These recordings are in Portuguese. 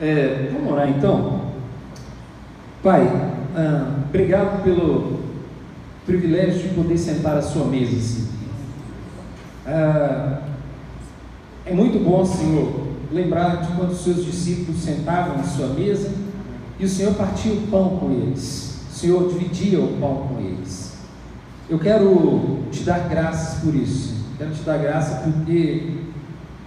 É, vamos orar então? Pai, ah, obrigado pelo privilégio de poder sentar à sua mesa, Senhor. Ah, é muito bom, Senhor, lembrar de quando os seus discípulos sentavam à sua mesa e o Senhor partia o pão com eles, o Senhor dividia o pão com eles. Eu quero te dar graças por isso, quero te dar graça porque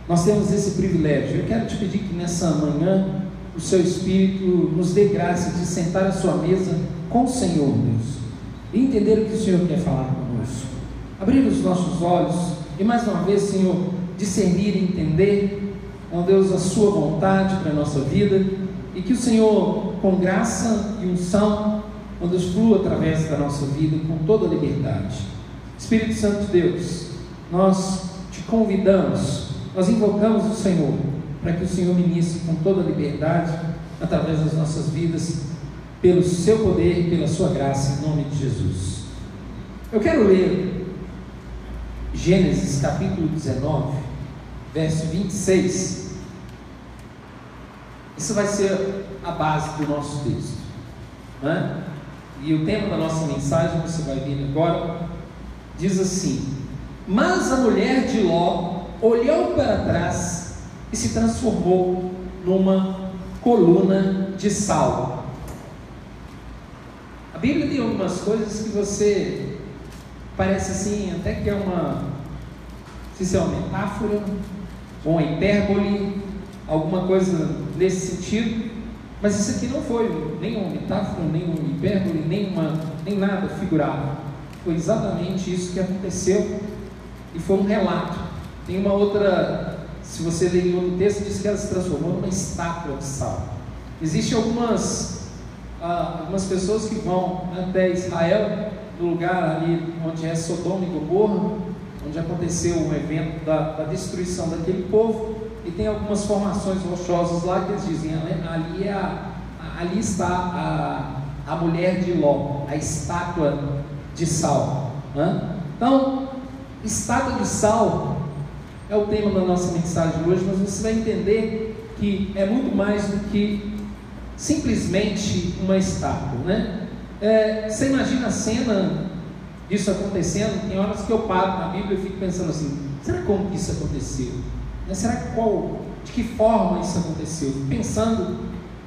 nós temos esse privilégio. Eu quero te pedir que nessa manhã o seu Espírito nos dê graça de sentar à sua mesa com o Senhor, Deus, e entender o que o Senhor quer falar conosco. Abrir os nossos olhos e mais uma vez, Senhor, discernir e entender, ó Deus, a Sua vontade para a nossa vida e que o Senhor, com graça e unção, ó Deus, flua através da nossa vida com toda a liberdade. Espírito Santo de Deus, nós te convidamos, nós invocamos o Senhor para que o Senhor ministre com toda a liberdade através das nossas vidas, pelo seu poder e pela sua graça, em nome de Jesus. Eu quero ler Gênesis capítulo 19, verso 26. Isso vai ser a base do nosso texto. Né? E o tema da nossa mensagem, você vai ver agora, diz assim: Mas a mulher de Ló olhou para trás e se transformou numa coluna de sal. A Bíblia tem algumas coisas que você parece assim, até que é uma, se é uma metáfora, ou uma hipérbole, alguma coisa nesse sentido, mas isso aqui não foi nem uma metáfora, nem uma hipérbole, nem, uma, nem nada figurado. Foi exatamente isso que aconteceu e foi um relato. Tem uma outra, se você ler em outro texto, diz que ela se transformou numa estátua de sal. Existem algumas, ah, algumas pessoas que vão até Israel, no lugar ali onde é Sodoma e Gomorra, onde aconteceu um evento da, da destruição daquele povo, e tem algumas formações rochosas lá que eles dizem, ali, é a, ali está a, a mulher de Ló, a estátua de sal. Né? Então, estátua de sal é o tema da nossa mensagem hoje, mas você vai entender que é muito mais do que simplesmente uma estátua. Né? É, você imagina a cena disso acontecendo? Tem horas que eu paro na Bíblia e fico pensando assim: será como que isso aconteceu? Né? Será qual, de que forma isso aconteceu? Pensando,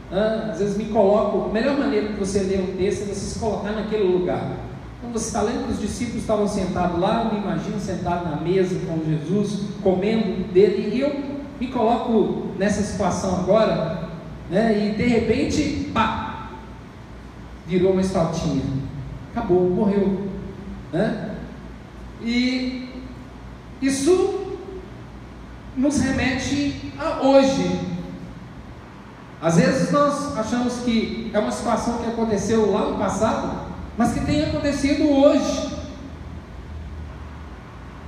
né? às vezes me coloco, a melhor maneira de você ler um texto é você se colocar naquele lugar. Quando você está lendo os discípulos estavam sentados lá, eu me imagino sentado na mesa com Jesus, comendo dele, e eu me coloco nessa situação agora, né? e de repente, pá, virou uma estaltinha, acabou, morreu. Né? E isso nos remete a hoje. Às vezes nós achamos que é uma situação que aconteceu lá no passado, mas que tem acontecido hoje.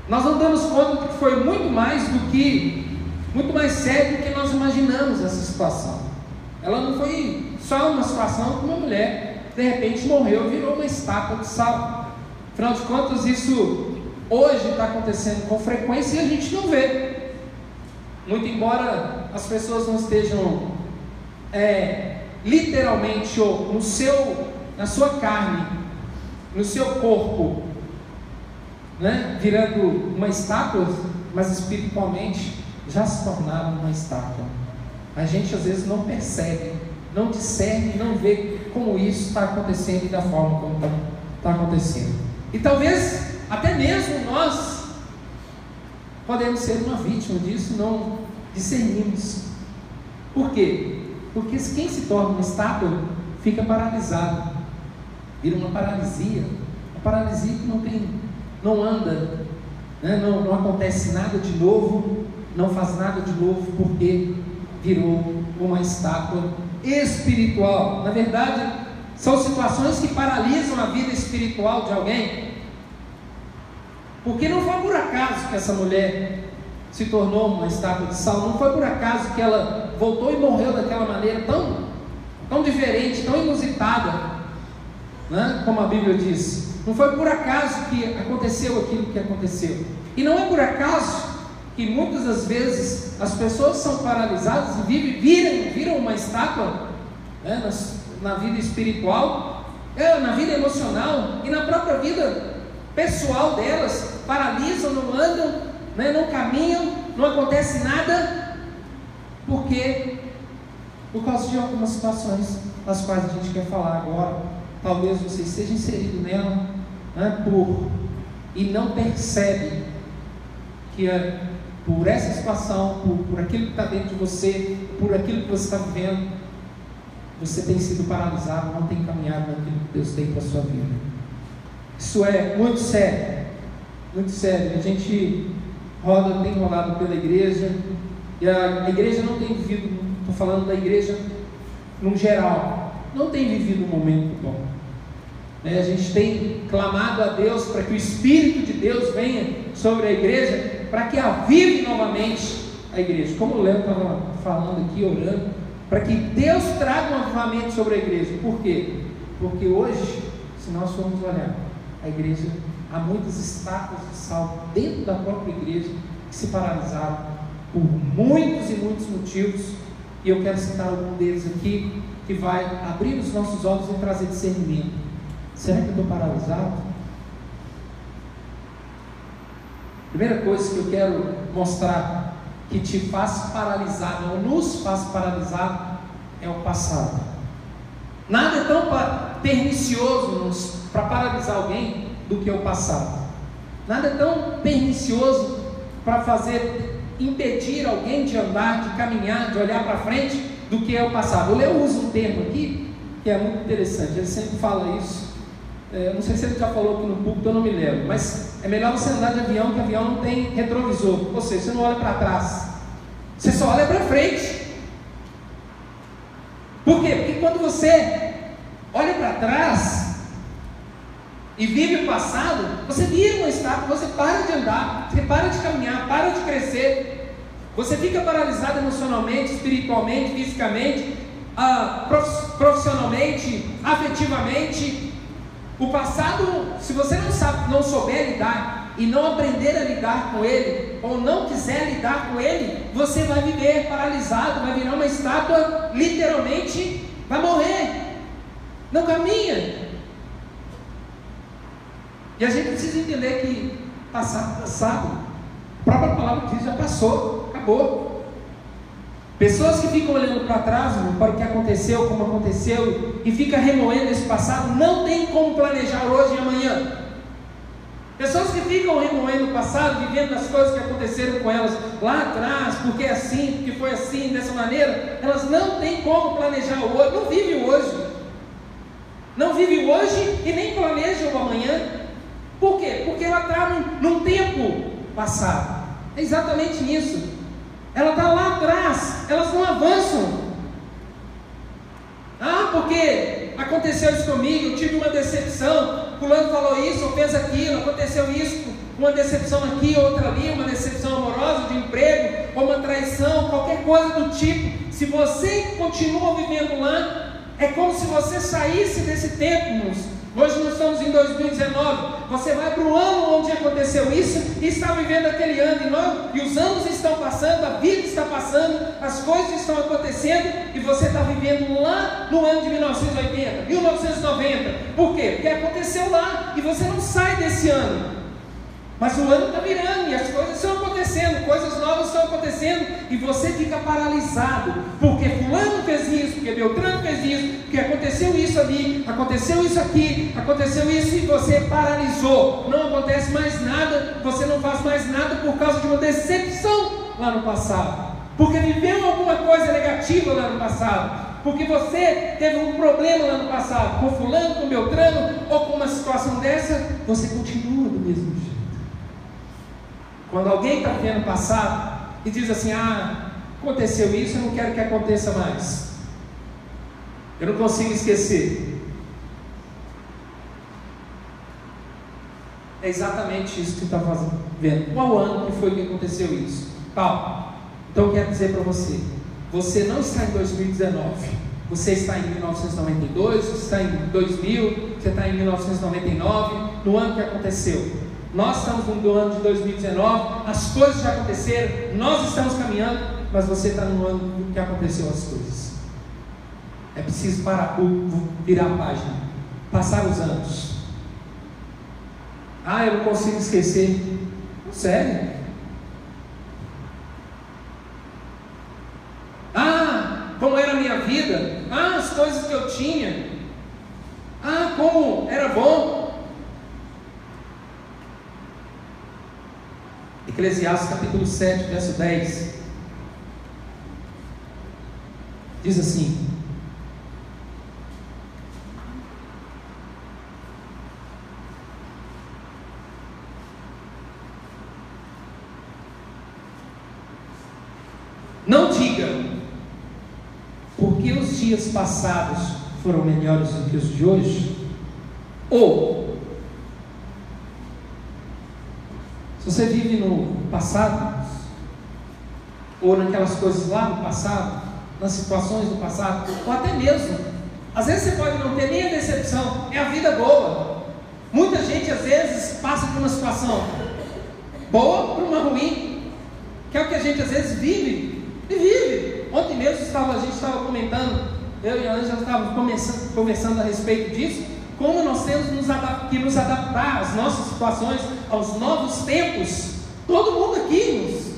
Nós não damos conta que foi muito mais do que, muito mais sério do que nós imaginamos essa situação. Ela não foi só uma situação que uma mulher de repente morreu virou uma estátua de sal. Afinal de contas, isso hoje está acontecendo com frequência e a gente não vê. Muito embora as pessoas não estejam é, literalmente ou no seu, na sua carne, no seu corpo, né, virando uma estátua, mas espiritualmente já se tornaram uma estátua. A gente às vezes não percebe, não discerne, não vê como isso está acontecendo e da forma como está tá acontecendo. E talvez até mesmo nós podemos ser uma vítima disso, não discernimos. Por quê? Porque quem se torna uma estátua fica paralisado, vira uma paralisia, uma paralisia que não tem, não anda, né? não, não acontece nada de novo, não faz nada de novo, porque virou uma estátua espiritual. Na verdade, são situações que paralisam a vida espiritual de alguém porque não foi por acaso que essa mulher se tornou uma estátua de sal, não foi por acaso que ela voltou e morreu daquela maneira tão, tão diferente, tão inusitada, né? como a Bíblia diz. Não foi por acaso que aconteceu aquilo que aconteceu. E não é por acaso que muitas das vezes as pessoas são paralisadas e vivem, viram, viram uma estátua né, na, na vida espiritual, é, na vida emocional e na própria vida pessoal delas, paralisam, não andam, né, não caminham, não acontece nada, porque por causa de algumas situações das quais a gente quer falar agora, talvez você esteja inserido nela, né, por e não percebe que é por essa situação, por, por aquilo que está dentro de você, por aquilo que você está vivendo, você tem sido paralisado, não tem caminhado naquilo que Deus tem para a sua vida. Isso é muito sério, muito sério. A gente roda, tem rolado pela igreja, e a igreja não tem vivido, estou falando da igreja no geral, não tem vivido um momento bom. Né, a gente tem clamado a Deus para que o Espírito de Deus venha sobre a igreja, para que avive novamente a igreja. Como o Léo estava falando aqui, orando, para que Deus traga um avivamento sobre a igreja. Por quê? Porque hoje, se nós formos olhar, a igreja, há muitas estátuas de sal dentro da própria igreja que se paralisaram por muitos e muitos motivos. E eu quero citar algum deles aqui, que vai abrir os nossos olhos e trazer discernimento. Será que eu estou paralisado? Primeira coisa que eu quero mostrar que te faz paralisado, ou nos faz paralisado, é o passado. Nada é tão pernicioso para paralisar alguém do que o passado. Nada é tão pernicioso para fazer impedir alguém de andar, de caminhar, de olhar para frente do que é o passado. O Leo usa um termo aqui que é muito interessante. Ele sempre fala isso é, não sei se ele já falou aqui no público, eu não me lembro, mas é melhor você andar de avião, que avião não tem retrovisor, ou seja, você não olha para trás, você só olha para frente. Por quê? Porque quando você olha para trás e vive o passado, você vira uma estátua, você para de andar, você para de caminhar, para de crescer, você fica paralisado emocionalmente, espiritualmente, fisicamente, ah, profissionalmente, afetivamente, o passado, se você não sabe, não souber lidar e não aprender a lidar com ele, ou não quiser lidar com ele, você vai viver paralisado, vai virar uma estátua, literalmente vai morrer. Não caminha. E a gente precisa entender que passado, passado, a própria palavra diz já passou, acabou. Pessoas que ficam olhando para trás, para o que aconteceu, como aconteceu, e fica remoendo esse passado, não tem como planejar hoje e amanhã. Pessoas que ficam remoendo o passado, vivendo as coisas que aconteceram com elas lá atrás, porque é assim, porque foi assim, dessa maneira, elas não têm como planejar o hoje, não vivem o hoje. Não vive o hoje e nem planejam o amanhã. Por quê? Porque ela está num, num tempo passado. É exatamente isso. Ela está lá atrás, elas não avançam. Ah, porque aconteceu isso comigo, eu tive uma decepção, fulano falou isso, ou fez aquilo, aconteceu isso, uma decepção aqui, outra ali, uma decepção amorosa, de emprego, ou uma traição, qualquer coisa do tipo. Se você continua vivendo lá, é como se você saísse desse tempo, moço Hoje nós estamos em 2019. Você vai para o ano onde aconteceu isso e está vivendo aquele ano. E, nós, e os anos estão passando, a vida está passando, as coisas estão acontecendo e você está vivendo lá no ano de 1980, 1990. Por quê? Porque aconteceu lá e você não sai desse ano. Mas o ano está virando e as coisas estão acontecendo, coisas novas estão acontecendo e você fica paralisado, porque fulano fez isso, porque Beltrano fez isso, porque aconteceu isso ali, aconteceu isso aqui, aconteceu isso e você paralisou. Não acontece mais nada, você não faz mais nada por causa de uma decepção lá no passado, porque viveu alguma coisa negativa lá no passado. Porque você teve um problema lá no passado, com fulano, com Beltrano, ou com uma situação dessa, você continua do mesmo jeito. Quando alguém está vivendo o passado e diz assim: Ah, aconteceu isso, eu não quero que aconteça mais. Eu não consigo esquecer. É exatamente isso que está fazendo. Vendo. Qual ano que foi que aconteceu isso? Tal. Então eu quero dizer para você: você não está em 2019. Você está em 1992, você está em 2000, você está em 1999, no ano que aconteceu. Nós estamos no ano de 2019, as coisas já aconteceram, nós estamos caminhando, mas você está no ano que aconteceu as coisas. É preciso parar, virar a página, passar os anos. Ah, eu não consigo esquecer. Sério? Ah, como era a minha vida? Ah, as coisas que eu tinha. Ah, como era bom. Eclesiastes capítulo 7, verso 10. Diz assim: Não digam, porque os dias passados foram melhores do que os de hoje? Ou, se você vive no passado, ou naquelas coisas lá no passado, nas situações do passado, ou até mesmo, às vezes você pode não ter nem a decepção, é a vida boa. Muita gente às vezes passa por uma situação boa para uma ruim, que é o que a gente às vezes vive e vive. Ontem mesmo estava, a gente estava comentando, eu e a Ângela estávamos conversando a respeito disso, como nós temos que nos adaptar às nossas situações, aos novos tempos. Todo mundo aqui nos.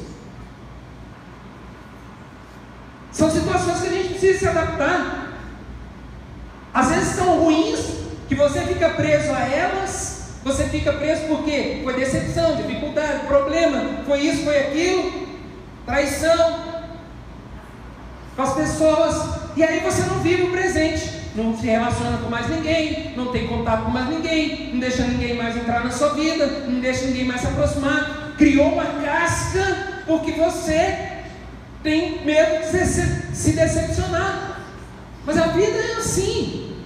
São situações que a gente precisa se adaptar. Às vezes são ruins, que você fica preso a elas, você fica preso porque foi decepção, dificuldade, problema, foi isso, foi aquilo, traição, com as pessoas, e aí você não vive o presente, não se relaciona com mais ninguém, não tem contato com mais ninguém, não deixa ninguém mais entrar na sua vida, não deixa ninguém mais se aproximar, criou uma casca porque você tem medo de se, se decepcionar. Mas a vida é assim.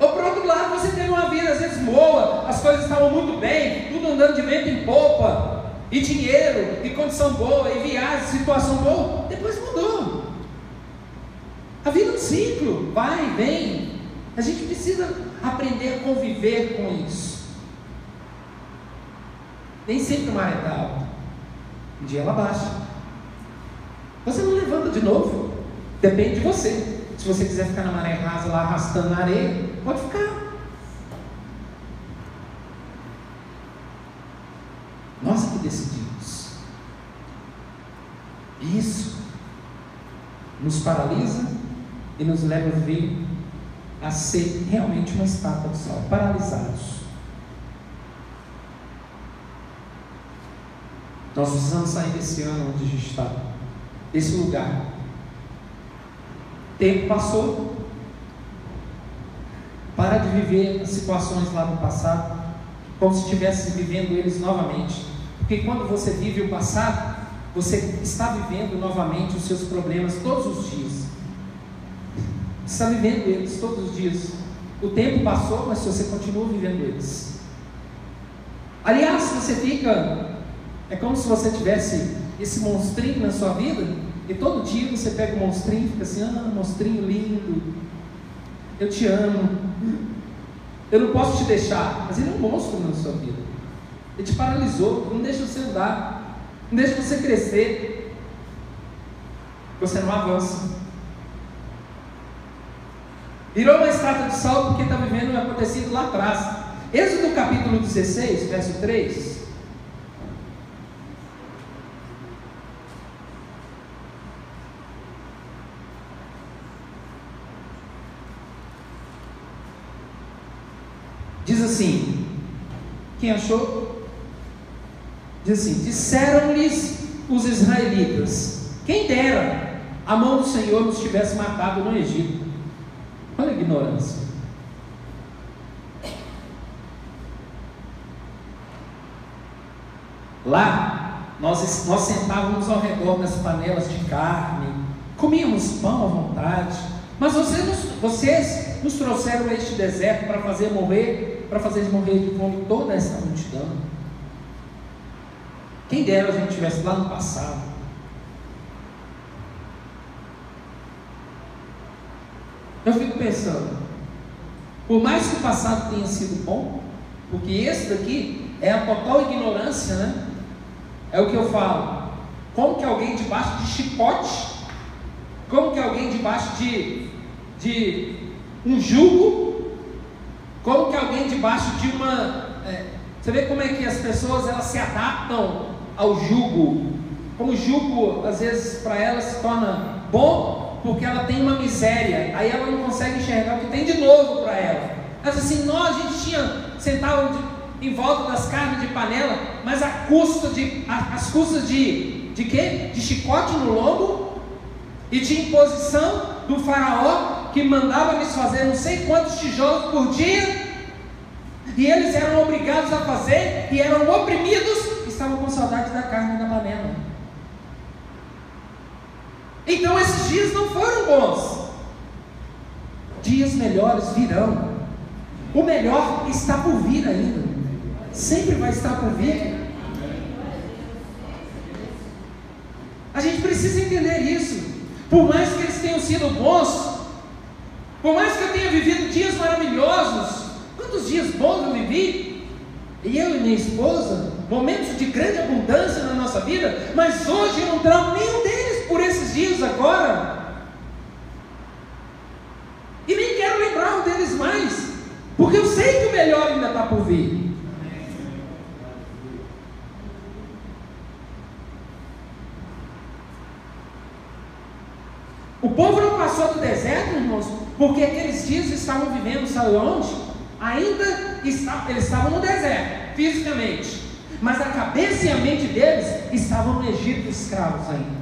Ou por outro lado, você teve uma vida às vezes boa, as coisas estavam muito bem, tudo andando de vento em popa, e dinheiro, e condição boa, e viagem, situação boa, depois mudou. A vida é um ciclo, vai, vem. A gente precisa aprender a conviver com isso. Nem sempre o mar está alto. Um dia ela baixa. Você não levanta de novo. Depende de você. Se você quiser ficar na maré rasa lá arrastando na areia, pode ficar. Nós é que decidimos. Isso nos paralisa e nos leva a vir a ser realmente uma estátua de sal, paralisados. Nós precisamos sair desse ano onde a gente está, desse lugar. Tempo passou. Para de viver as situações lá no passado, como se estivesse vivendo eles novamente. Porque quando você vive o passado, você está vivendo novamente os seus problemas todos os dias. Está vivendo eles todos os dias. O tempo passou, mas você continua vivendo eles. Aliás, você fica. É como se você tivesse esse monstrinho na sua vida, e todo dia você pega o monstrinho e fica assim: ah, monstrinho lindo, eu te amo, eu não posso te deixar. Mas ele é um monstro na sua vida. Ele te paralisou, não deixa você andar, não deixa você crescer. Você não avança. Virou uma estátua de sal porque está vivendo o acontecido lá atrás. Êxodo capítulo 16, verso 3. Diz assim: quem achou? Diz assim: disseram-lhes os israelitas: quem dera a mão do Senhor nos tivesse matado no Egito. Olha a ignorância. Lá, nós, nós sentávamos ao redor das panelas de carne, comíamos pão à vontade, mas vocês nos, vocês nos trouxeram a este deserto para fazer morrer, para fazer morrer de fome toda essa multidão. Quem dera a gente estivesse lá no passado, fico pensando, por mais que o passado tenha sido bom, porque esse daqui é a total ignorância, né? É o que eu falo. Como que alguém debaixo de chicote, alguém debaixo de, de um jugo, como que alguém debaixo de uma. É, você vê como é que as pessoas elas se adaptam ao jugo. Como o jugo, às vezes, para elas se torna bom, porque ela tem uma miséria, aí ela não consegue enxergar o que tem de novo para ela. Mas assim, nós a gente tinha sentado em volta das carnes de panela, mas a custa de, a, as custas de, de quê? De chicote no lombo e de imposição do faraó que mandava eles fazer não sei quantos tijolos por dia, e eles eram obrigados a fazer e eram oprimidos, estavam com saudade da carne na panela. Então esses dias não foram bons. Dias melhores virão. O melhor está por vir ainda. Sempre vai estar por vir. A gente precisa entender isso. Por mais que eles tenham sido bons, por mais que eu tenha vivido dias maravilhosos, quantos dias bons eu vivi? E eu e minha esposa, momentos de grande abundância na nossa vida, mas hoje eu não trago nenhum deles por esses dias agora. E nem quero lembrar deles mais, porque eu sei que o melhor ainda está por vir. O povo não passou do deserto, irmãos, porque aqueles dias estavam vivendo, sabe onde? Ainda está, eles estavam no deserto, fisicamente. Mas a cabeça e a mente deles estavam no Egito escravos ainda.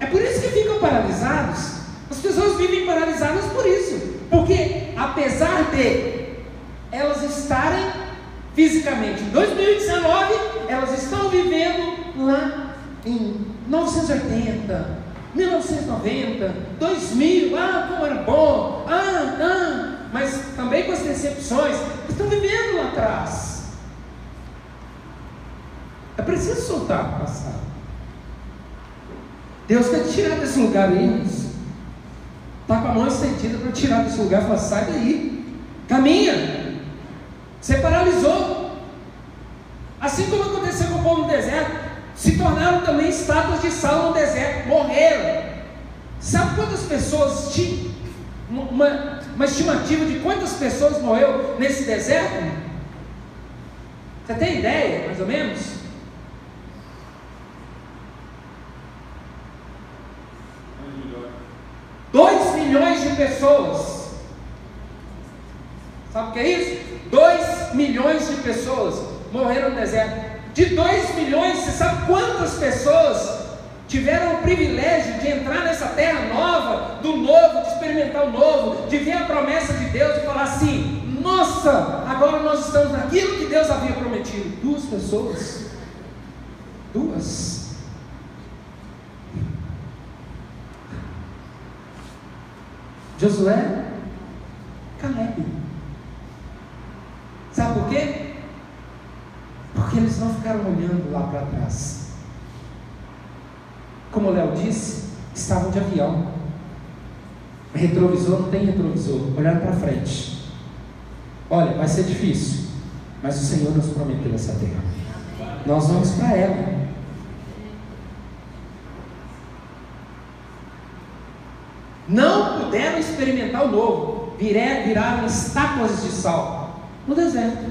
É por isso que ficam paralisados. As pessoas vivem paralisadas por isso. Porque apesar de elas estarem fisicamente em 2019, elas estão vivendo lá em 1980, 1990, 2000, ah, como era bom, ah, ah, mas também com as decepções, estão vivendo lá atrás. É preciso soltar o passado. Deus quer te tirar desse lugar aí, está com a mão estendida para tirar desse lugar falar: sai daí, caminha. Você paralisou. Assim como aconteceu com o povo no deserto, se tornaram também estátuas de sal no deserto, morreram. Sabe quantas pessoas, uma, uma estimativa de quantas pessoas morreu nesse deserto? Você tem ideia, mais ou menos? Milhões de pessoas. Sabe o que é isso? Dois milhões de pessoas morreram no deserto. De 2 milhões, você sabe quantas pessoas tiveram o privilégio de entrar nessa terra nova, do novo, de experimentar o novo, de ver a promessa de Deus e falar assim: nossa, agora nós estamos naquilo que Deus havia prometido. Duas pessoas. Duas. Josué, Caleb. Sabe por quê? Porque eles não ficaram olhando lá para trás. Como o Léo disse, estavam de avião. Retrovisor não tem retrovisor, olhando para frente. Olha, vai ser difícil, mas o Senhor nos prometeu essa terra. Nós vamos para ela. Não puderam experimentar o novo, viraram estátuas de sal no deserto.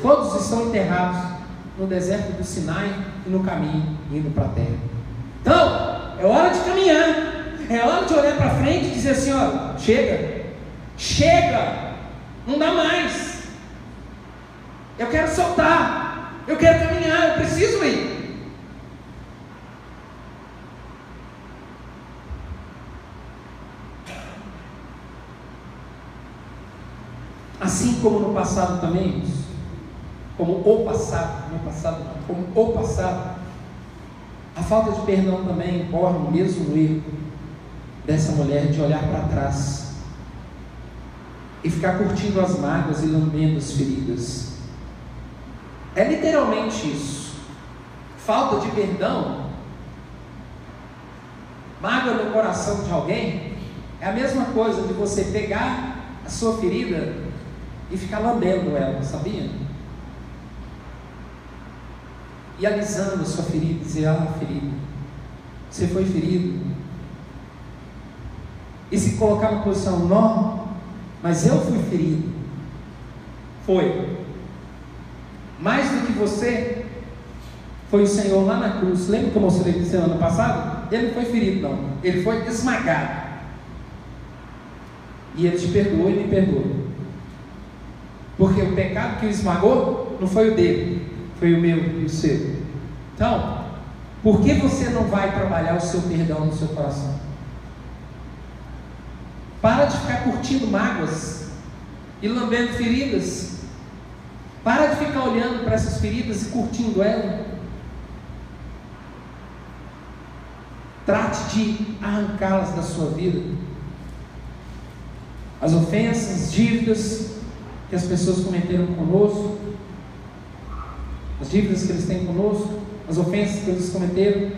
Todos estão enterrados no deserto do Sinai e no caminho indo para a terra. Então, é hora de caminhar. É hora de olhar para frente e dizer assim: ó, chega, chega, não dá mais. Eu quero soltar, eu quero caminhar, eu preciso ir. Assim como no passado também, como o passado, no passado como o passado. A falta de perdão também incorre no mesmo erro dessa mulher de olhar para trás e ficar curtindo as mágoas e lambendo as feridas. É literalmente isso. Falta de perdão, mágoa no coração de alguém, é a mesma coisa de você pegar a sua ferida e ficar lambendo ela, sabia? e alisando a sua ferida, dizer: Ah, ferida, você foi ferido. se colocar na posição, não, mas eu fui ferido. Foi. Mais do que você, foi o Senhor lá na cruz. Lembra que eu mostrei semana passada? Ele não foi ferido, não. Ele foi esmagado. E ele te perdoou e me perdoou. Porque o pecado que o esmagou não foi o dele, foi o meu e o seu. Então, por que você não vai trabalhar o seu perdão no seu coração? Para de ficar curtindo mágoas e lambendo feridas. Para de ficar olhando para essas feridas e curtindo elas. Trate de arrancá-las da sua vida. As ofensas, dívidas que as pessoas cometeram conosco, as dívidas que eles têm conosco, as ofensas que eles cometeram.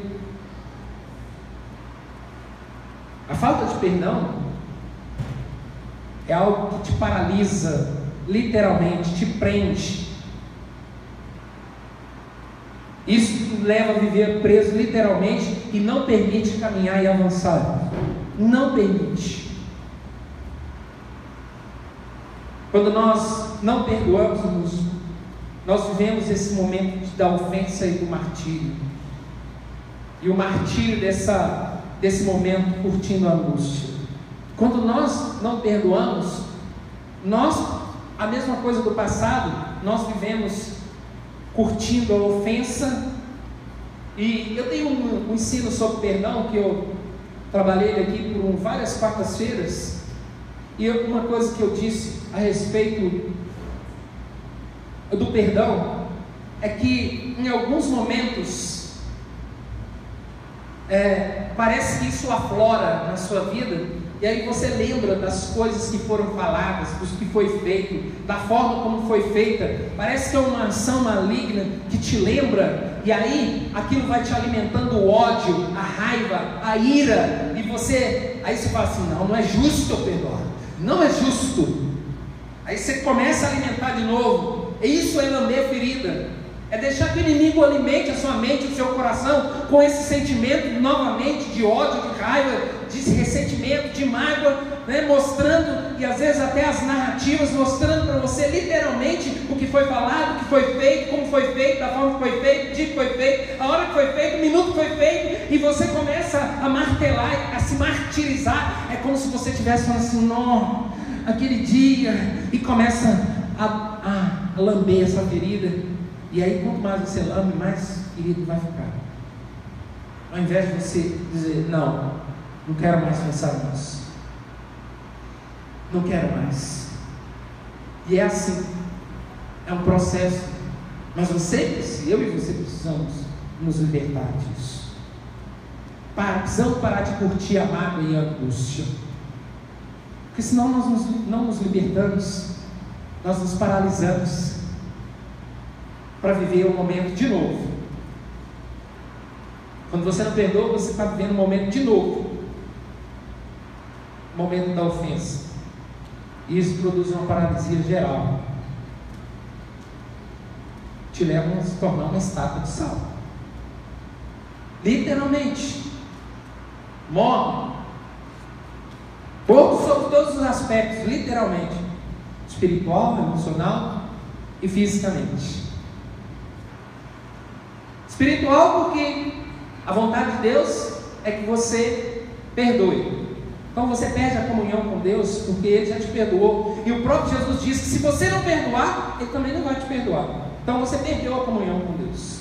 A falta de perdão é algo que te paralisa, literalmente, te prende. Isso leva a viver preso literalmente e não permite caminhar e avançar. Não permite. Quando nós não perdoamos, nós vivemos esse momento da ofensa e do martírio. E o martírio dessa, desse momento curtindo a angústia. Quando nós não perdoamos, nós, a mesma coisa do passado, nós vivemos curtindo a ofensa. E eu tenho um, um ensino sobre perdão que eu trabalhei aqui por várias quartas-feiras. E uma coisa que eu disse a respeito do perdão é que em alguns momentos é, parece que isso aflora na sua vida e aí você lembra das coisas que foram faladas, dos que foi feito, da forma como foi feita. Parece que é uma ação maligna que te lembra, e aí aquilo vai te alimentando o ódio, a raiva, a ira, e você, aí você fala assim: não, não é justo eu perdoar, não é justo. Aí você começa a alimentar de novo. Isso é lamber ferida. É deixar que o inimigo alimente a sua mente, o seu coração com esse sentimento novamente de ódio, de raiva, de ressentimento, de mágoa, né? mostrando, e às vezes até as narrativas, mostrando para você literalmente o que foi falado, o que foi feito, como foi feito, da forma que foi feito, o dia que foi feito, a hora que foi feito, o minuto que foi feito, e você começa a martelar, a se martirizar. É como se você estivesse falando assim, não, aquele dia, e começa a, a lamber essa ferida. E aí, quanto mais você lambe, mais querido vai ficar. Ao invés de você dizer, não, não quero mais pensar nisso. Não quero mais. E é assim. É um processo. Mas você, eu e você precisamos nos libertar disso. Precisamos parar de curtir a mágoa e a angústia. Porque senão nós nos, não nos libertamos, nós nos paralisamos para viver o momento de novo. Quando você não perdoa, você está vivendo o momento de novo. Momento da ofensa. Isso produz uma paralisia geral. Te leva a se tornar uma estátua de sal. Literalmente. Morre. Pouco sobre todos os aspectos, literalmente. Espiritual, emocional e fisicamente. Espiritual, porque a vontade de Deus é que você perdoe. Então você perde a comunhão com Deus porque Ele já te perdoou. E o próprio Jesus disse que se você não perdoar, Ele também não vai te perdoar. Então você perdeu a comunhão com Deus.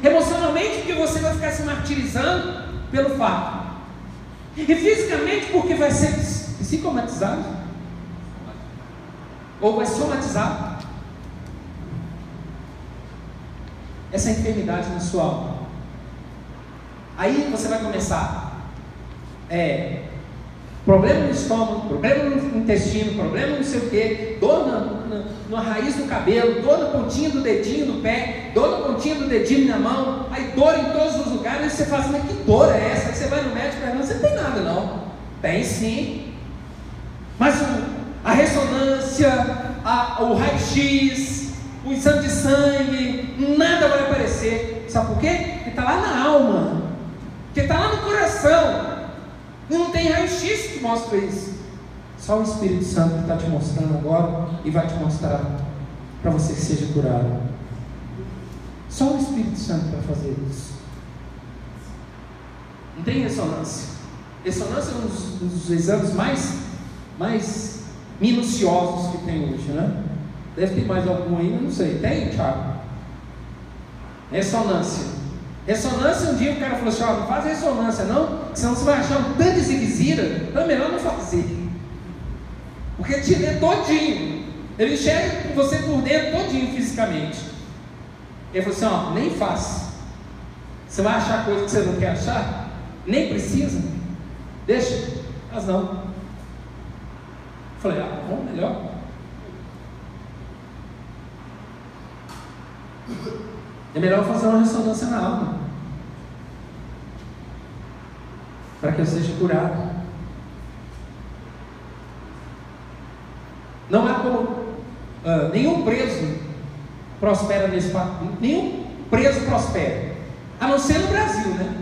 Emocionalmente, porque você vai ficar se martirizando pelo fato. E fisicamente, porque vai ser psicomatizado. Ou vai somatizado. essa enfermidade na sua alma. Aí você vai começar. É, problema no estômago, problema no intestino, problema não sei o que, dor na, na, na, raiz do cabelo, dor na pontinha do dedinho do pé, dor na pontinha do dedinho na mão, aí dor em todos os lugares, aí você fala assim, mas que dor é essa? Aí você vai no médico e pergunta, você não tem nada não. Tem sim. Mas a ressonância, a, o raio-x, o exame de sangue, nada vai aparecer. Sabe por quê? Porque está lá na alma, porque está lá no coração. Não tem raio-x que mostra isso. Só o Espírito Santo está te mostrando agora e vai te mostrar para você que seja curado. Só o Espírito Santo para fazer isso. Não tem ressonância. Ressonância é um dos, um dos exames mais, mais minuciosos que tem hoje, né? Deve ter mais algum aí, não sei. Tem, Thiago? Ressonância. Ressonância, um dia o cara falou assim: ó, não faz ressonância não, senão você vai achar um tanto de ziquezira, então é melhor não fazer. Porque te vê todinho. Ele enxerga você por dentro todinho fisicamente. Ele falou assim: ó, nem faça. Você vai achar coisa que você não quer achar? Nem precisa. Deixa. Mas não. Falei, ah, bom, melhor. É melhor fazer uma ressonância na alma. Para que eu seja curado. Não há como. Uh, nenhum preso prospera nesse país. Nenhum preso prospera. A não ser no Brasil, né?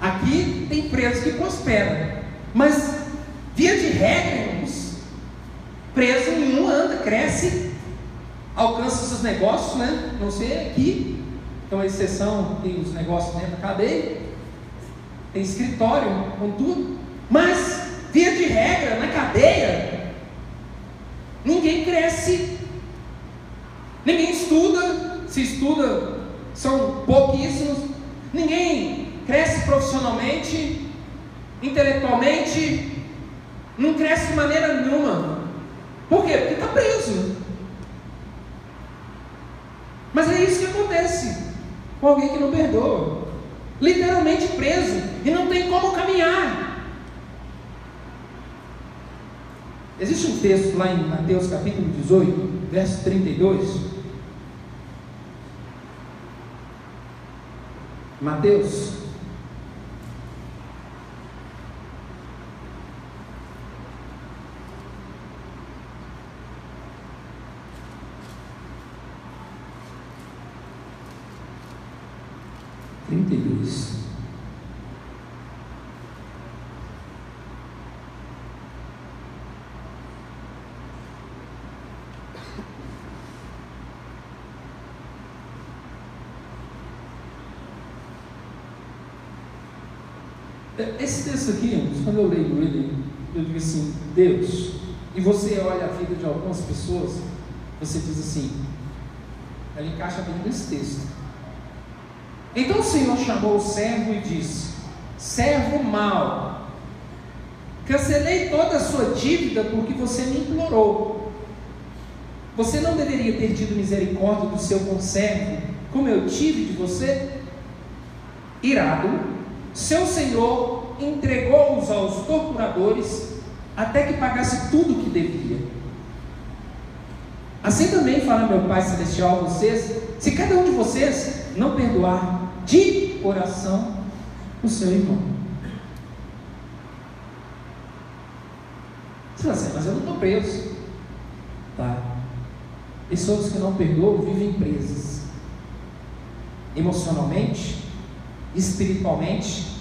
Aqui tem preso que prospera. Mas, via de regra, preso nenhum anda, cresce alcança seus negócios, né? Não sei aqui, tem uma exceção, tem os negócios dentro da cadeia, tem escritório com tudo, mas via de regra, na cadeia, ninguém cresce, ninguém estuda, se estuda, são pouquíssimos, ninguém cresce profissionalmente, intelectualmente, não cresce de maneira nenhuma. Por quê? Porque está preso. Mas é isso que acontece com alguém que não perdoa. Literalmente preso e não tem como caminhar. Existe um texto lá em Mateus capítulo 18, verso 32. Mateus 32. Esse texto aqui, quando eu leio ele, eu digo assim: Deus, e você olha a vida de algumas pessoas, você diz assim, ela encaixa bem nesse texto. Então o Senhor chamou o servo e disse: Servo mau, cancelei toda a sua dívida porque você me implorou. Você não deveria ter tido misericórdia do seu conservo, como eu tive de você? Irado, seu senhor entregou-os aos torturadores até que pagasse tudo o que devia. Assim também fala meu Pai Celestial a vocês: se cada um de vocês não perdoar de coração o seu irmão. Você vai dizer, mas eu não estou preso. Tá? Pessoas que não perdoam vivem presas. Emocionalmente, espiritualmente.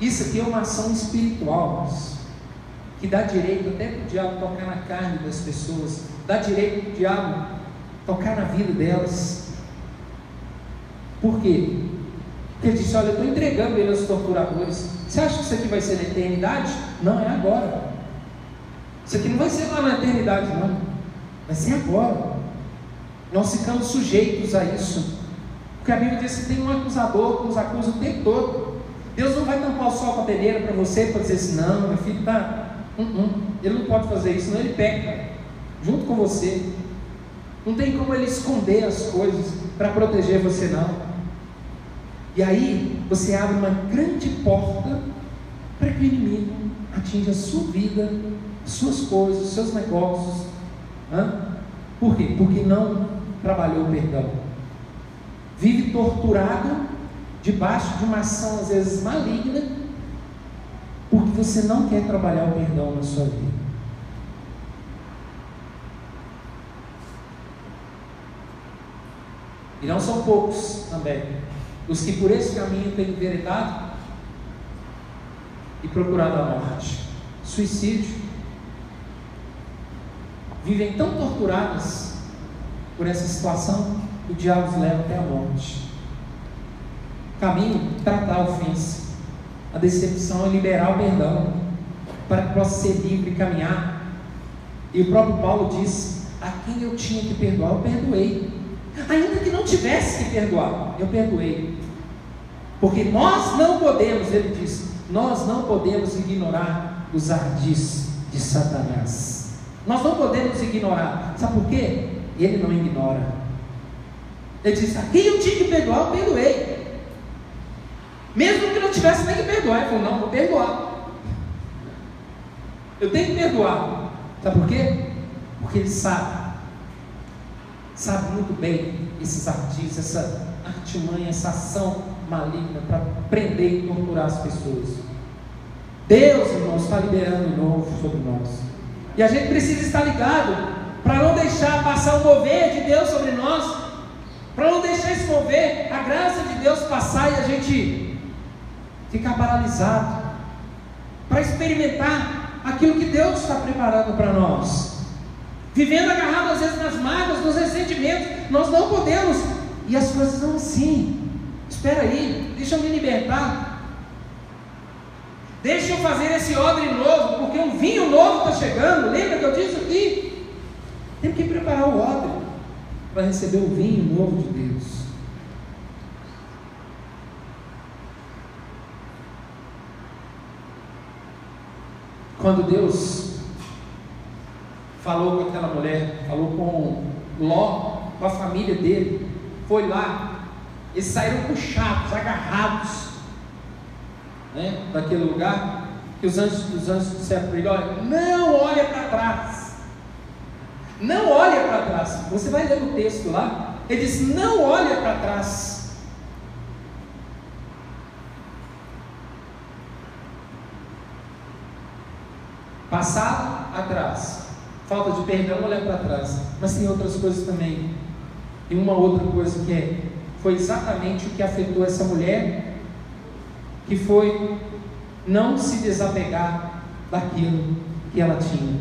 Isso aqui é uma ação espiritual, que dá direito até para o diabo tocar na carne das pessoas, dá direito para o diabo tocar na vida delas. Por quê? Porque ele disse: Olha, eu estou entregando ele aos torturadores. Você acha que isso aqui vai ser na eternidade? Não, é agora. Isso aqui não vai ser lá na eternidade, não. Vai ser agora. Nós ficamos sujeitos a isso. Porque a Bíblia diz que tem um acusador que nos acusa o tempo todo. Deus não vai tampar o sol com a peneira para você para dizer assim: Não, meu filho está. Uh -uh. Ele não pode fazer isso, não. Ele peca junto com você. Não tem como ele esconder as coisas para proteger você, não. E aí você abre uma grande porta para que o inimigo atinja a sua vida, suas coisas, seus negócios. Hã? Por quê? Porque não trabalhou o perdão. Vive torturado debaixo de uma ação às vezes maligna, porque você não quer trabalhar o perdão na sua vida. E não são poucos também os que por esse caminho têm enveredado, e procurado a morte. Suicídio. Vivem tão torturadas por essa situação que o diabo os leva até a morte. Caminho, tratar a ofensa. A decepção é liberar o perdão para que possa ser livre e caminhar. E o próprio Paulo diz: a quem eu tinha que perdoar, eu perdoei. Ainda que não tivesse que perdoar, eu perdoei. Porque nós não podemos, ele diz, nós não podemos ignorar os ardis de Satanás. Nós não podemos ignorar. Sabe por quê? Ele não ignora. Ele diz: a quem eu tinha que perdoar, eu perdoei. Mesmo que não tivesse nem que perdoar. Ele falou: não, vou perdoar. Eu tenho que perdoar. Sabe por quê? Porque ele sabe. Sabe muito bem esses ardis, essa artimanha, essa ação maligna para prender e torturar as pessoas. Deus, irmãos, está liberando novo sobre nós. E a gente precisa estar ligado para não deixar passar o mover de Deus sobre nós, para não deixar esse mover, a graça de Deus passar e a gente ficar paralisado, para experimentar aquilo que Deus está preparando para nós. Vivendo agarrado às vezes nas mágoas, nos ressentimentos, nós não podemos, e as coisas são assim. Espera aí, deixa eu me libertar. Deixa eu fazer esse odre novo, porque um vinho novo está chegando. Lembra que eu disse aqui? Tem que preparar o odre para receber o vinho novo de Deus. Quando Deus falou com aquela mulher, falou com Ló, com a família dele, foi lá eles saíram puxados, agarrados né, daquele lugar. Que os anjos, os anjos disseram para ele: olha, não olha para trás. Não olha para trás. Você vai ler o texto lá. Ele diz: não olha para trás. Passado, atrás. Falta de perdão, olhar para trás. Mas tem outras coisas também. E uma outra coisa que é foi exatamente o que afetou essa mulher, que foi não se desapegar daquilo que ela tinha.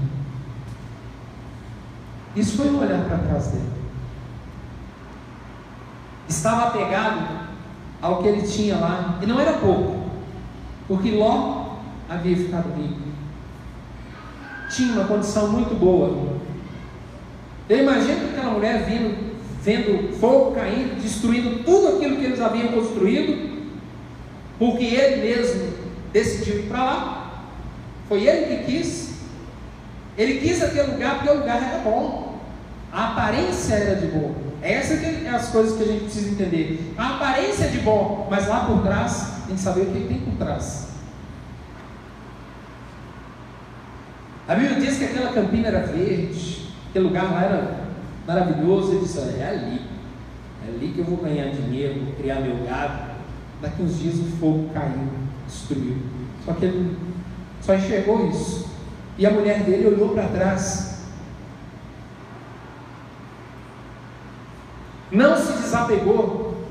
Isso foi um olhar para trás dele. Estava apegado ao que ele tinha lá, e não era pouco, porque Ló havia ficado rico. Tinha uma condição muito boa. Eu imagino aquela mulher vindo vendo fogo caindo, destruindo tudo aquilo que eles haviam construído, porque ele mesmo decidiu ir para lá. Foi ele que quis. Ele quis aquele lugar porque o lugar era bom. A aparência era de bom. Essas é as coisas que a gente precisa entender. A aparência é de bom, mas lá por trás, tem que saber o que tem por trás. A Bíblia diz que aquela campina era verde, aquele lugar lá era maravilhoso. Ele disse: Olha, é ali, é ali que eu vou ganhar dinheiro, vou criar meu gado. Daqui uns dias o fogo caiu, destruiu. Só que ele só enxergou isso. E a mulher dele olhou para trás. Não se desapegou,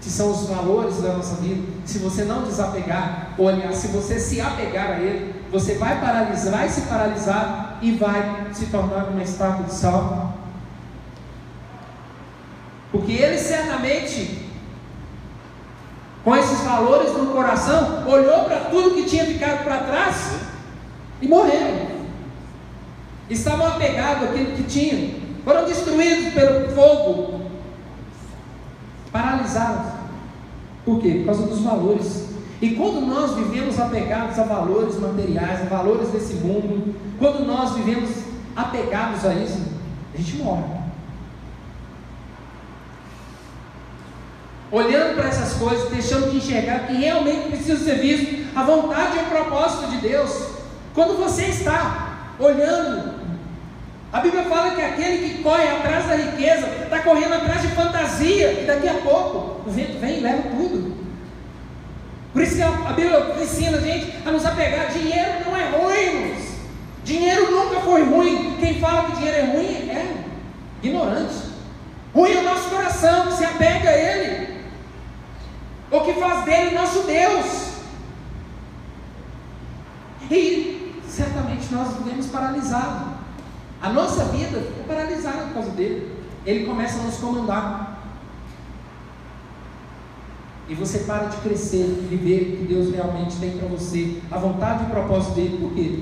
que são os valores da nossa vida. Se você não desapegar, olhar, se você se apegar a ele, você vai paralisar, vai se paralisar e vai se tornar uma estátua de sal porque ele certamente, com esses valores no coração, olhou para tudo que tinha ficado para trás e morreram. Estavam apegados àquilo que tinham, foram destruídos pelo fogo, paralisados. Por quê? Por causa dos valores. E quando nós vivemos apegados a valores materiais, a valores desse mundo, quando nós vivemos apegados a isso, a gente morre. olhando para essas coisas, deixando de enxergar que realmente precisa ser visto a vontade e o propósito de Deus. Quando você está olhando, a Bíblia fala que aquele que corre atrás da riqueza está correndo atrás de fantasia, e daqui a pouco o vento vem e leva tudo. Por isso que a Bíblia ensina a gente a nos apegar. Dinheiro não é ruim. Dinheiro nunca foi ruim. Quem fala que dinheiro é ruim é ignorante. Ruim é o nosso coração que se apega a ele o que faz dele nosso Deus. E certamente nós vivemos paralisados. A nossa vida ficou paralisada por causa dele. Ele começa a nos comandar. E você para de crescer, de viver o que Deus realmente tem para você, a vontade e o propósito dele, por quê?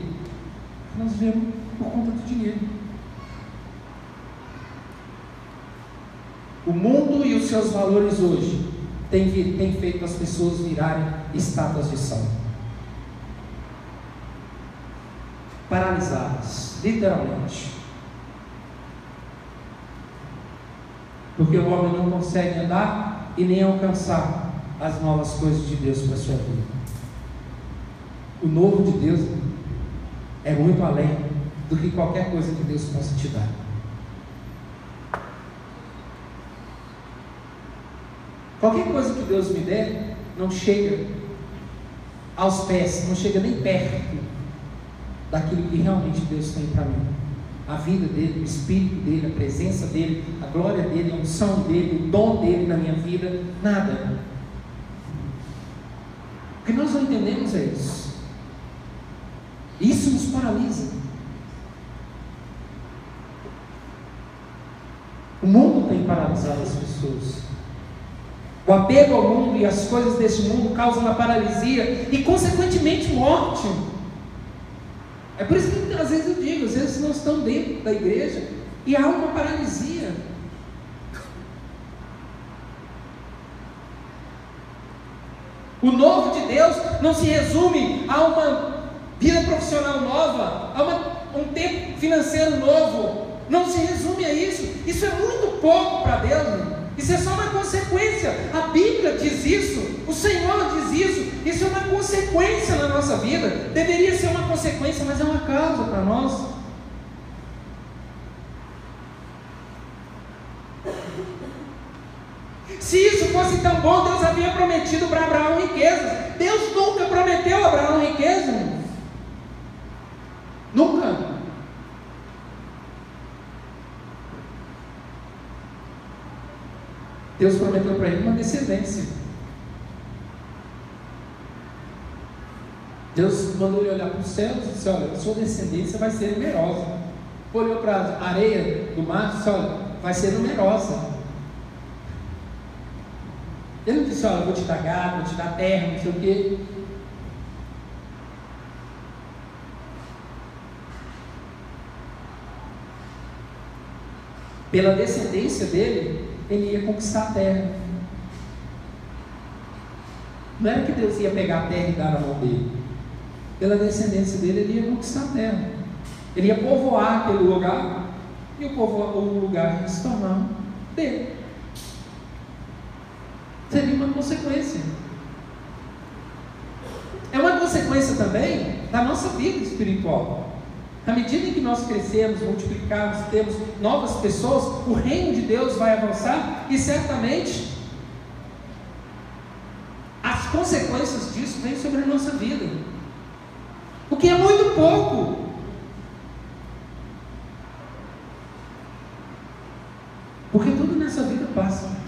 Nós vivemos por conta do dinheiro. O mundo e os seus valores hoje têm, têm feito as pessoas virarem estátuas de sal. Paralisadas, literalmente. Porque o homem não consegue andar e nem alcançar as novas coisas de Deus para a sua vida. O novo de Deus é muito além do que qualquer coisa que Deus possa te dar. Qualquer coisa que Deus me der não chega aos pés, não chega nem perto daquilo que realmente Deus tem para mim. A vida dele, o espírito dele, a presença dele, a glória dele, a unção dele, o dom dele na minha vida, nada. Que nós não entendemos é isso. Isso nos paralisa. O mundo tem paralisado as pessoas. O apego ao mundo e as coisas deste mundo causam uma paralisia e, consequentemente, morte. É por isso que às vezes eu digo, às vezes nós estamos dentro da igreja e há uma paralisia. O novo não se resume a uma vida profissional nova, a uma, um tempo financeiro novo. Não se resume a isso. Isso é muito pouco para Deus. Isso é só uma consequência. A Bíblia diz isso, o Senhor diz isso. Isso é uma consequência na nossa vida. Deveria ser uma consequência, mas é uma causa para nós. Se isso fosse tão bom, Deus havia prometido para Abraão riquezas. Deus nunca prometeu a Abraão riqueza. Nunca. Deus prometeu para ele uma descendência. Deus mandou ele olhar para os céus e disse: Olha, sua descendência vai ser numerosa. Olhou para a areia do mar e disse: Olha, vai ser numerosa. Ele não disse: Olha, vou te dar gado, vou te dar terra, não sei o quê. Pela descendência dele, ele ia conquistar a terra. Não era que Deus ia pegar a terra e dar na mão dele. Pela descendência dele, ele ia conquistar a terra. Ele ia povoar aquele lugar e o, povo, o lugar ia se tornar dele. Seria uma consequência. É uma consequência também da nossa vida espiritual. À medida que nós crescemos, multiplicamos, temos novas pessoas, o reino de Deus vai avançar e certamente as consequências disso vêm sobre a nossa vida. O que é muito pouco. Porque tudo nessa vida passa.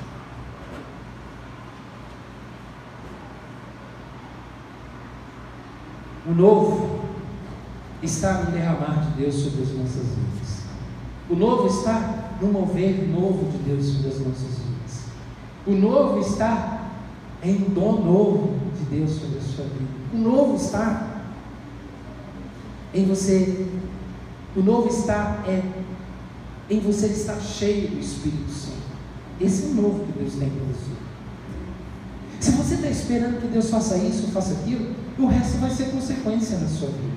O novo está no derramar de Deus sobre as nossas vidas. O novo está no mover novo de Deus sobre as nossas vidas. O novo está em um dom novo de Deus sobre a sua vida. O novo está em você. O novo está é, em você estar cheio do Espírito Santo. Esse é o novo que Deus tem para você. Você está esperando que Deus faça isso, faça aquilo, o resto vai ser consequência na sua vida.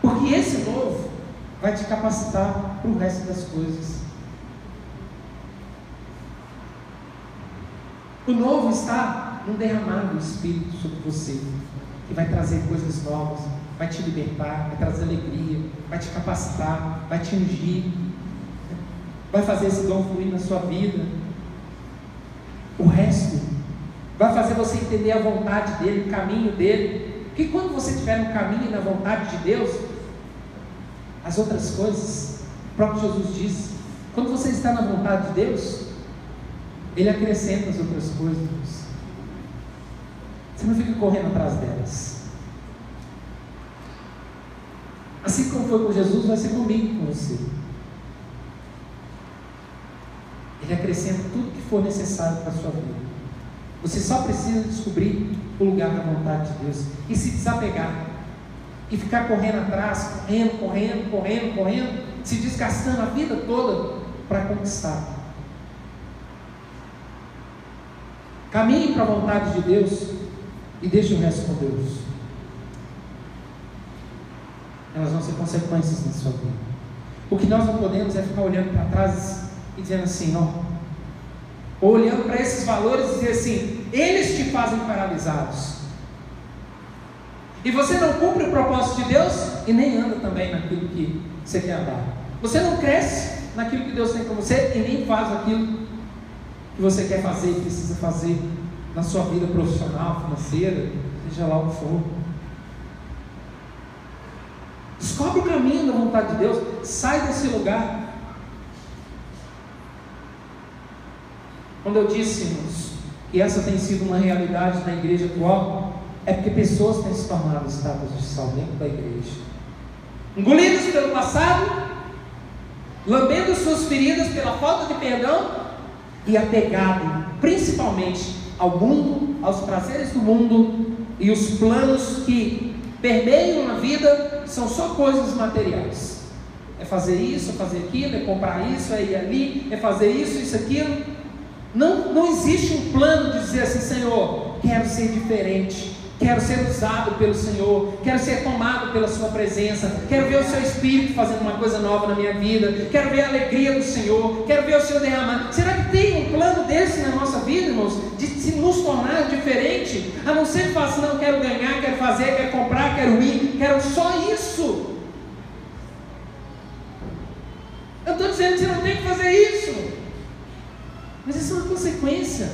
Porque esse novo vai te capacitar para o resto das coisas. O novo está no derramar do Espírito sobre você, que vai trazer coisas novas, vai te libertar, vai trazer alegria, vai te capacitar, vai te ungir, vai fazer esse dom fluir na sua vida. O resto vai fazer você entender a vontade dele, o caminho dele. Porque quando você estiver no caminho e na vontade de Deus, as outras coisas, o próprio Jesus disse, quando você está na vontade de Deus, Ele acrescenta as outras coisas. Você não fica correndo atrás delas. Assim como foi com Jesus, vai ser comigo, com você. Ele acrescenta tudo que for necessário para a sua vida. Você só precisa descobrir o lugar da vontade de Deus e se desapegar. E ficar correndo atrás, correndo, correndo, correndo, correndo, se desgastando a vida toda para conquistar. Caminhe para a vontade de Deus e deixe o resto com Deus. Elas vão ser consequências na sua vida. O que nós não podemos é ficar olhando para trás e dizendo assim. Ou olhando para esses valores e dizer assim, eles te fazem paralisados. E você não cumpre o propósito de Deus e nem anda também naquilo que você quer andar. Você não cresce naquilo que Deus tem com você e nem faz aquilo que você quer fazer e precisa fazer na sua vida profissional, financeira, seja lá o que for. Descobre o caminho da vontade de Deus, sai desse lugar. Quando eu disse, irmãos, que essa tem sido uma realidade na igreja atual, é porque pessoas têm se tornado estátuas de sal dentro da igreja, engolidos pelo passado, lambendo suas feridas pela falta de perdão e apegado principalmente ao mundo, aos prazeres do mundo e os planos que permeiam a vida são só coisas materiais. É fazer isso, é fazer aquilo, é comprar isso, é ir ali, é fazer isso, isso, aquilo. Não, não existe um plano de dizer assim, Senhor, quero ser diferente, quero ser usado pelo Senhor, quero ser tomado pela Sua presença, quero ver o Seu Espírito fazendo uma coisa nova na minha vida, quero ver a alegria do Senhor, quero ver o Senhor derramar. Será que tem um plano desse na nossa vida, irmãos, de se nos tornar diferente? A não ser que faça, não, quero ganhar, quero fazer, quero comprar, quero ir, quero só isso. Eu estou dizendo que você não tem que fazer isso. Mas isso é uma consequência.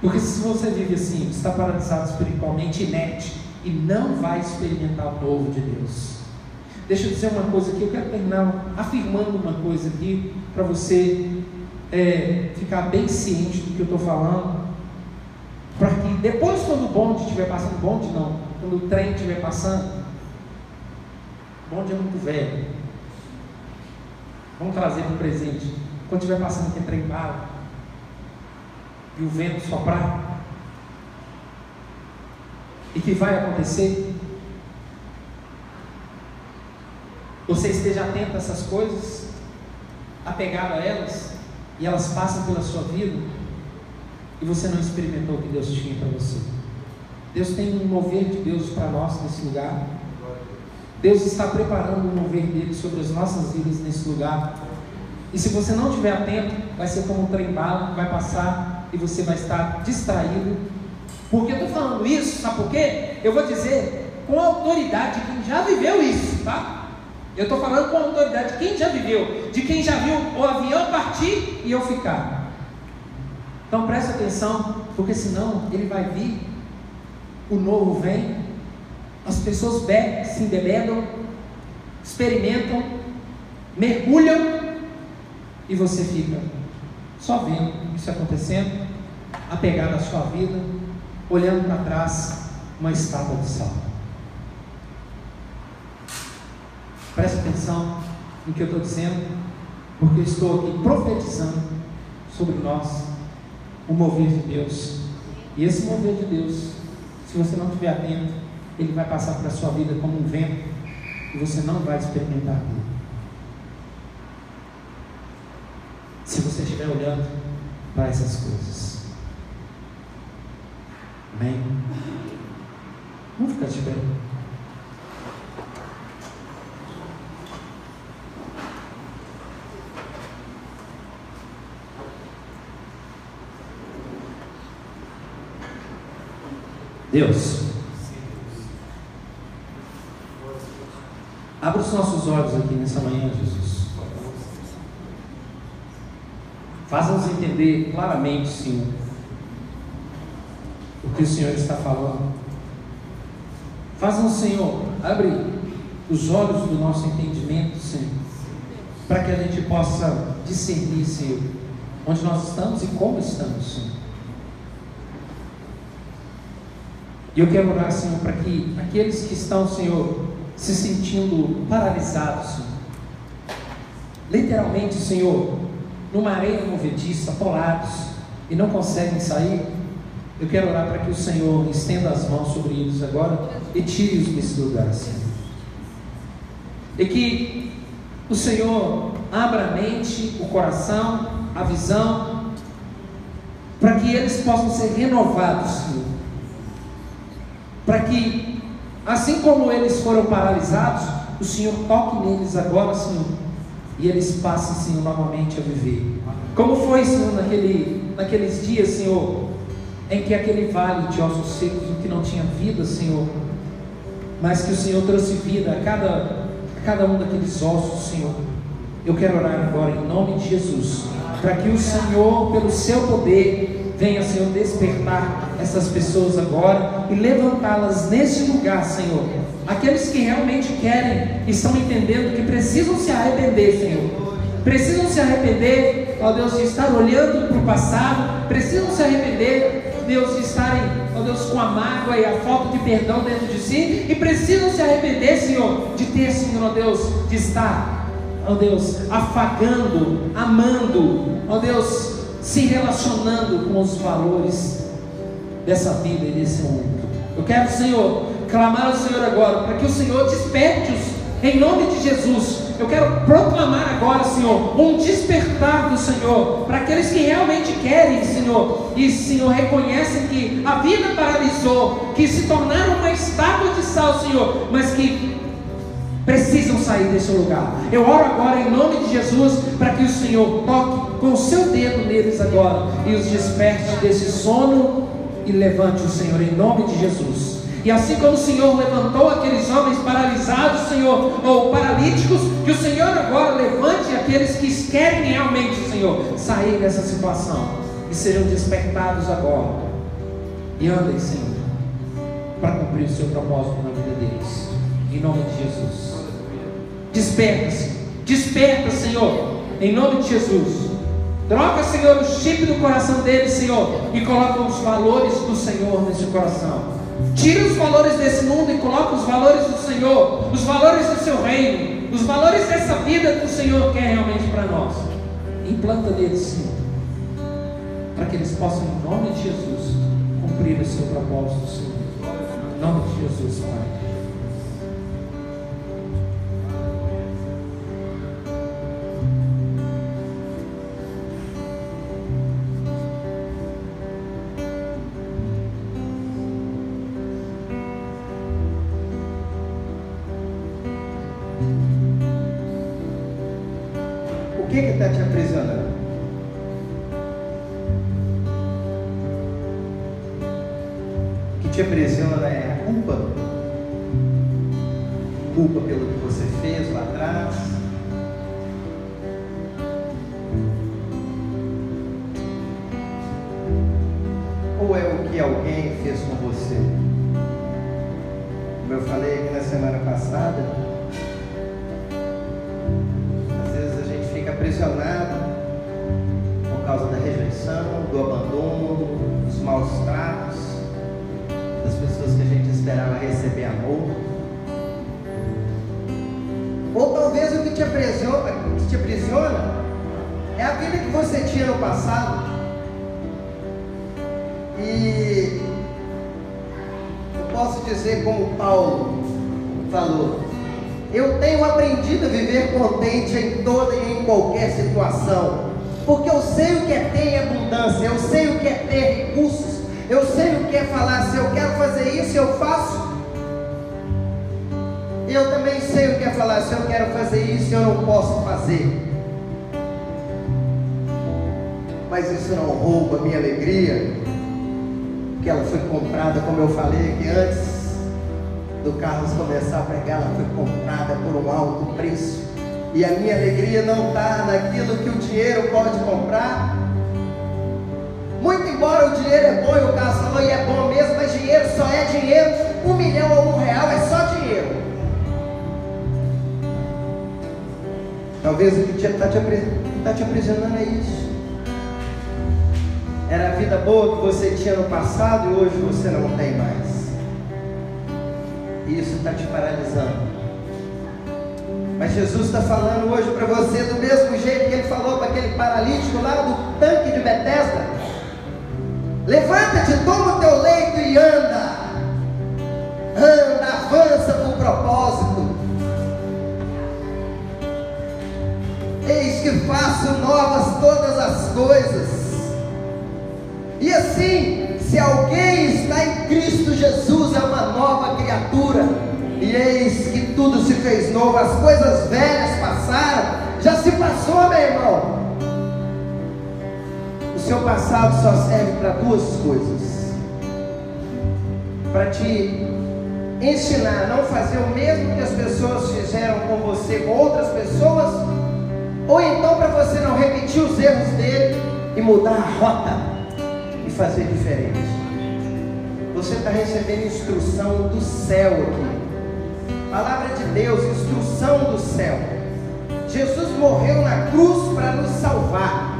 Porque se você vive assim, está paralisado espiritualmente, inerte, e não vai experimentar o novo de Deus. Deixa eu dizer uma coisa aqui, eu quero terminar afirmando uma coisa aqui, para você é, ficar bem ciente do que eu estou falando, para que depois, quando o bonde estiver passando, bonde não, quando o trem estiver passando, bonde é muito velho, vamos trazer para o presente, quando estiver passando aqui, trem bala, e o vento soprar, e que vai acontecer, você esteja atento a essas coisas, apegado a elas, e elas passam pela sua vida, e você não experimentou o que Deus tinha para você. Deus tem um mover de Deus para nós nesse lugar. Deus está preparando um mover dele sobre as nossas vidas nesse lugar. E se você não estiver atento, vai ser como um trem bala que vai passar e você vai estar distraído. Porque eu estou falando isso, sabe por quê? Eu vou dizer com autoridade de quem já viveu isso, tá? Eu estou falando com autoridade de quem já viveu, de quem já viu o avião partir e eu ficar. Então preste atenção, porque senão ele vai vir, o novo vem, as pessoas bebem, se embebedam, experimentam, mergulham e você fica só vendo isso acontecendo, apegado à sua vida, olhando para trás, uma estátua de sal. Preste atenção no que eu estou dizendo, porque eu estou aqui profetizando sobre nós o mover de Deus. E esse mover de Deus, se você não estiver atento, ele vai passar para a sua vida como um vento e você não vai experimentar dele. Se você estiver olhando para essas coisas. Amém? Vamos ficar de pé. Deus, abra os nossos olhos aqui nessa manhã, Jesus. Faça-nos entender claramente, Senhor, o que o Senhor está falando. Faça-nos, Senhor, abre os olhos do nosso entendimento, Senhor, para que a gente possa discernir, Senhor, onde nós estamos e como estamos, Senhor. E eu quero orar, Senhor, para que aqueles que estão, Senhor, se sentindo paralisados, Senhor, literalmente, Senhor, numa areia movediça, atolados, e não conseguem sair, eu quero orar para que o Senhor estenda as mãos sobre eles agora e tire-os desse lugar, Senhor. E que o Senhor abra a mente, o coração, a visão, para que eles possam ser renovados, Senhor. Para que, assim como eles foram paralisados, o Senhor toque neles agora, Senhor, e eles passem, Senhor, novamente a viver. Como foi, Senhor, naquele, naqueles dias, Senhor, em que aquele vale de ossos secos, que não tinha vida, Senhor, mas que o Senhor trouxe vida a cada, a cada um daqueles ossos, Senhor. Eu quero orar agora em nome de Jesus, para que o Senhor, pelo seu poder, venha, Senhor, despertar essas pessoas agora e levantá-las nesse lugar, Senhor. Aqueles que realmente querem, estão entendendo que precisam se arrepender, Senhor. Precisam se arrepender, ó Deus, de estar olhando para o passado, precisam se arrepender, Deus, de estarem, ó Deus, com a mágoa e a falta de perdão dentro de si, e precisam se arrepender, Senhor, de ter, Senhor, ó Deus, de estar ó Deus, afagando, amando, ó Deus, se relacionando com os valores dessa vida e desse mundo. Eu quero, Senhor, clamar ao Senhor agora, para que o Senhor desperte-os em nome de Jesus. Eu quero proclamar agora, Senhor, um despertar do Senhor para aqueles que realmente querem, Senhor, e, Senhor, reconhecem que a vida paralisou, que se tornaram uma estátua de sal, Senhor, mas que precisam sair desse lugar. Eu oro agora em nome de Jesus para que o Senhor toque com o seu dedo neles agora e os desperte desse sono e levante o Senhor em nome de Jesus. E assim como o Senhor levantou aqueles homens paralisados, Senhor, ou paralíticos, que o Senhor agora levante aqueles que querem realmente, Senhor, sair dessa situação e sejam despertados agora. E andem, Senhor, para cumprir o seu propósito na vida deles. Em nome de Jesus. Desperta-se, desperta, Senhor, em nome de Jesus. Troca, Senhor, o chip do coração dele, Senhor, e coloca os valores do Senhor nesse coração. Tira os valores desse mundo e coloca os valores do Senhor, os valores do seu reino, os valores dessa vida que o Senhor quer realmente para nós. Implanta neles, Senhor, para que eles possam, em nome de Jesus, cumprir o seu propósito, Senhor. Em nome de Jesus, Pai. E eu posso dizer como Paulo falou, eu tenho aprendido a viver contente em toda e em qualquer situação, porque eu sei o que é ter abundância, eu sei o que é ter recursos, eu sei o que é falar, se eu quero fazer isso, eu faço. Eu também sei o que é falar, se eu quero fazer isso, eu não posso fazer. Mas isso não rouba a minha alegria, e a minha alegria não está naquilo que o dinheiro pode comprar. Muito embora o dinheiro é bom, e o Carlos falou, e é bom mesmo, mas dinheiro só é dinheiro, um milhão ou um real é só dinheiro. Talvez o que está te, tá te aprisionando é isso. Era a vida boa que você tinha no passado e hoje você não tem mais. E isso está te paralisando. Mas Jesus está falando hoje para você do mesmo jeito que ele falou para aquele paralítico lá do tanque de Betesda. Levanta-te, toma o teu leito e anda. Anda, avança com propósito. Eis que faço novas todas as coisas. E assim, se alguém está em Cristo Jesus, é uma nova criatura. E eis que tudo se fez novo, as coisas velhas passaram, já se passou, meu irmão. O seu passado só serve para duas coisas: para te ensinar a não fazer o mesmo que as pessoas fizeram com você, com outras pessoas, ou então para você não repetir os erros dele e mudar a rota fazer diferente. Você está recebendo instrução do céu aqui. Palavra de Deus, instrução do céu. Jesus morreu na cruz para nos salvar.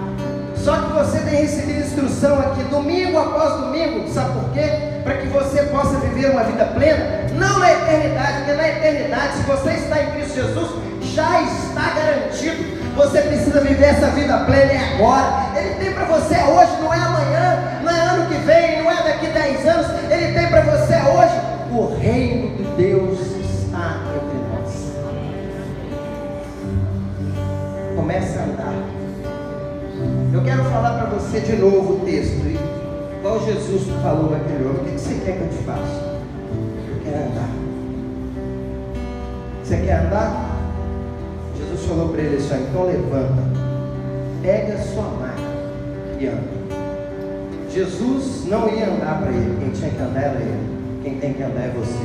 Só que você tem recebido instrução aqui domingo após domingo, sabe por quê? Para que você possa viver uma vida plena, não na eternidade, porque na eternidade, se você está em Cristo Jesus, já está garantido. Você precisa viver essa vida plena e agora. Ele tem para você hoje, não é amanhã, para você hoje o reino de Deus comece a andar. Eu quero falar para você de novo o texto, igual Jesus falou naquele homem: o que você quer que eu te faça? Eu quero andar. Você quer andar? Jesus falou para ele assim: então levanta, pega a sua maca e anda. Jesus não ia andar para ele, quem tinha que andar era ele, quem tem que andar é você.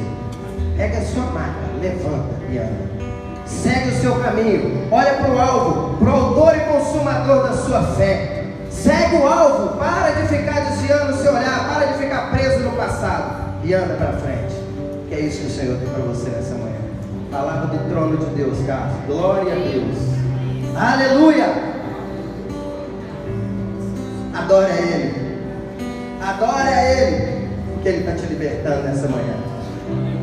Pega a sua maca, levanta e anda. Segue o seu caminho, olha para o alvo, para o autor e consumador da sua fé. Segue o alvo, para de ficar desviando o seu olhar, para de ficar preso no passado e anda para frente. Que é isso que o Senhor tem para você nessa manhã. Palavra do trono de Deus, Carlos. Glória a Deus. Aleluia. Adore a Ele. Adore a Ele. Porque Ele está te libertando nessa manhã.